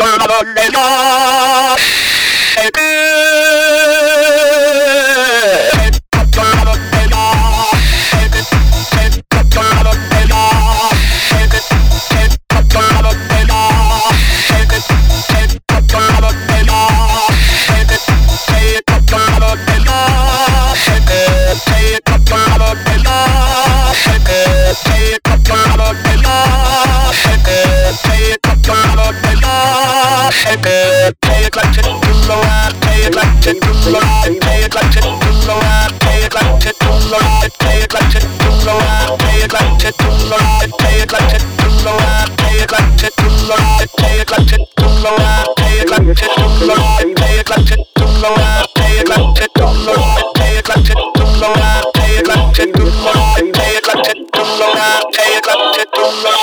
Germania. Don't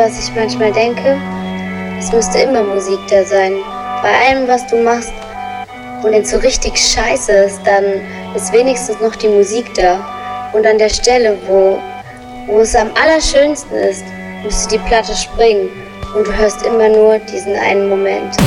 was ich manchmal denke? Es müsste immer Musik da sein. Bei allem, was du machst. Und wenn es so richtig scheiße ist, dann ist wenigstens noch die Musik da. Und an der Stelle, wo, wo es am allerschönsten ist, müsste die Platte springen. Und du hörst immer nur diesen einen Moment.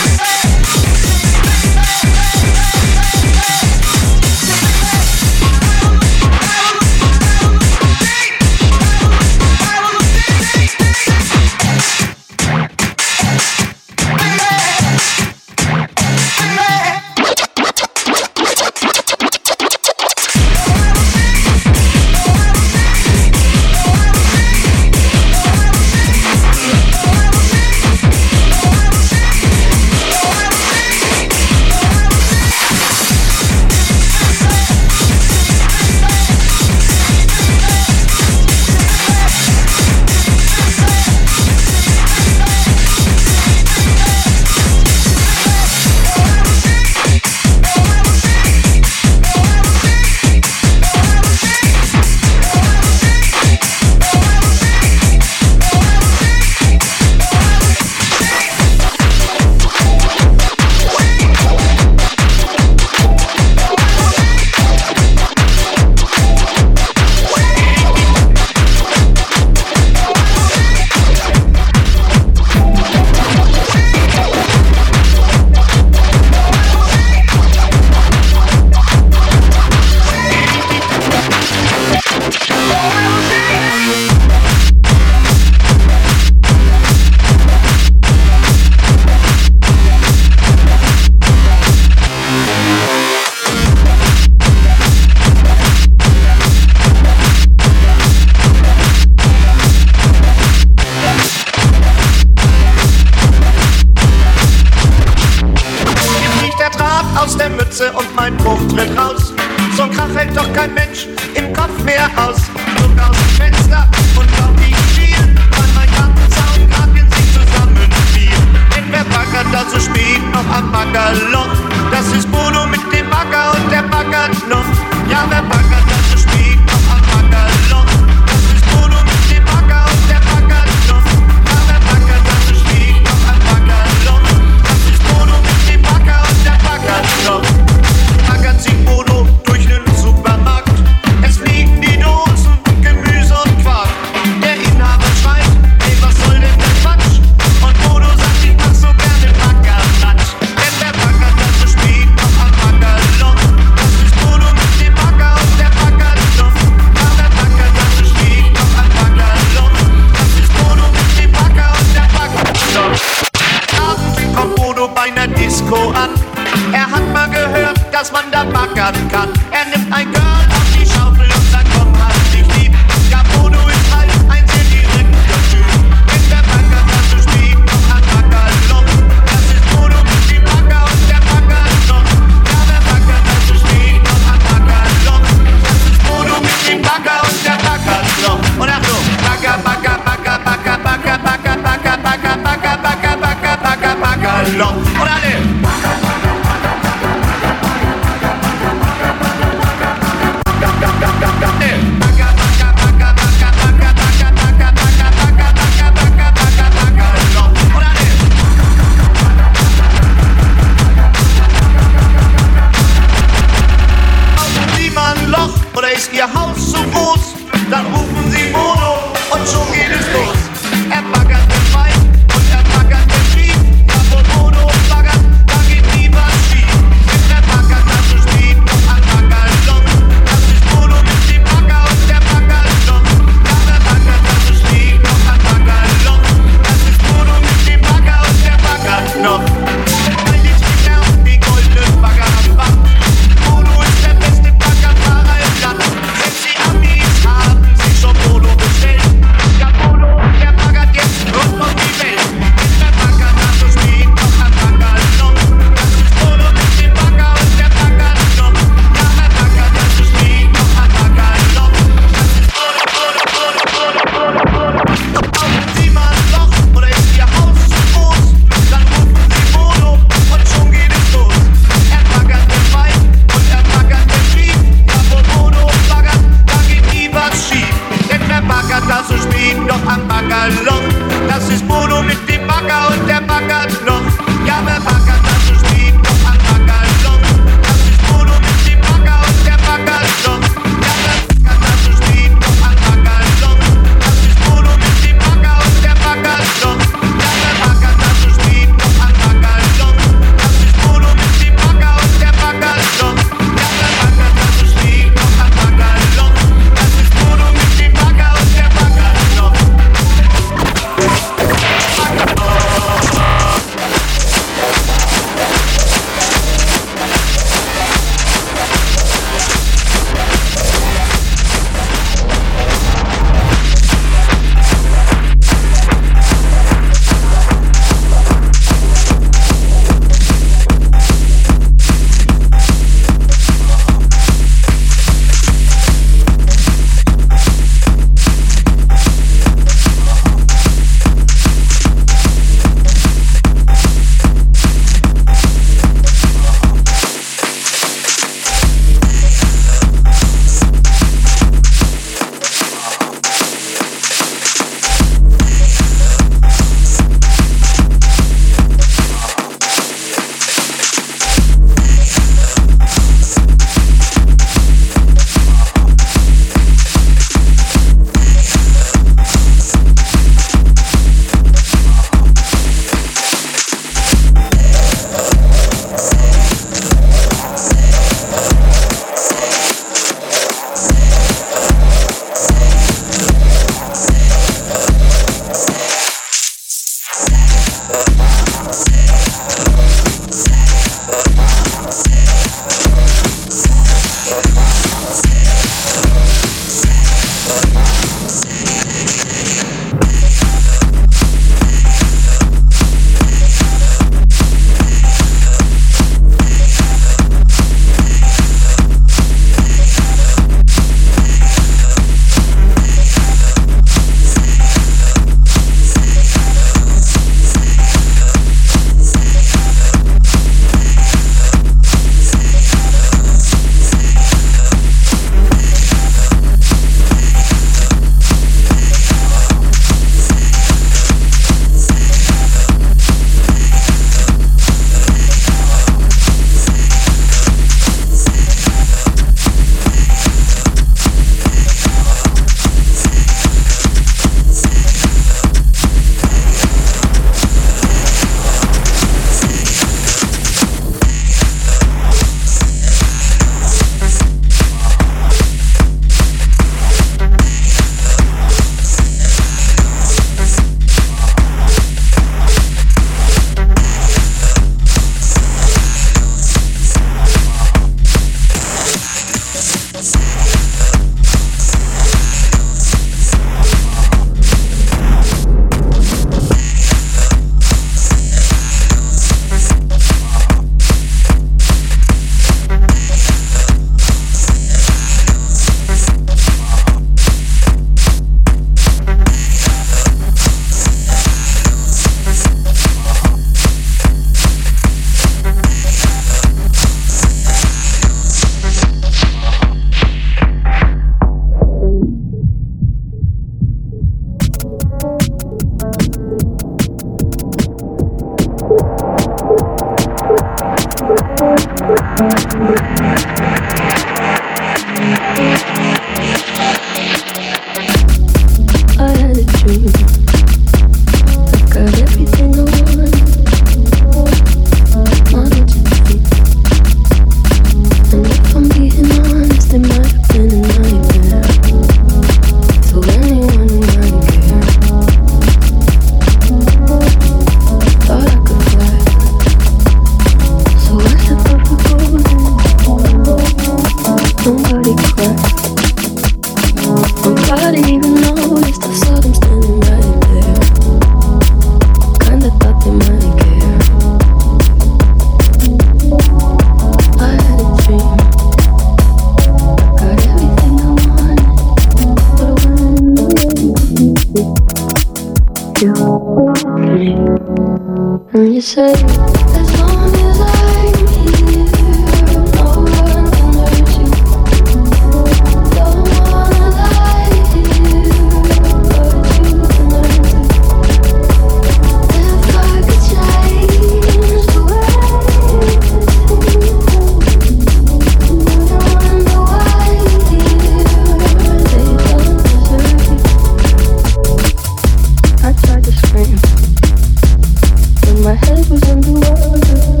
My head was underwater.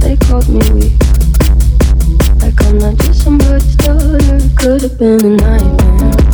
They called me weak. Like I'm not just daughter. Could have been a nightmare.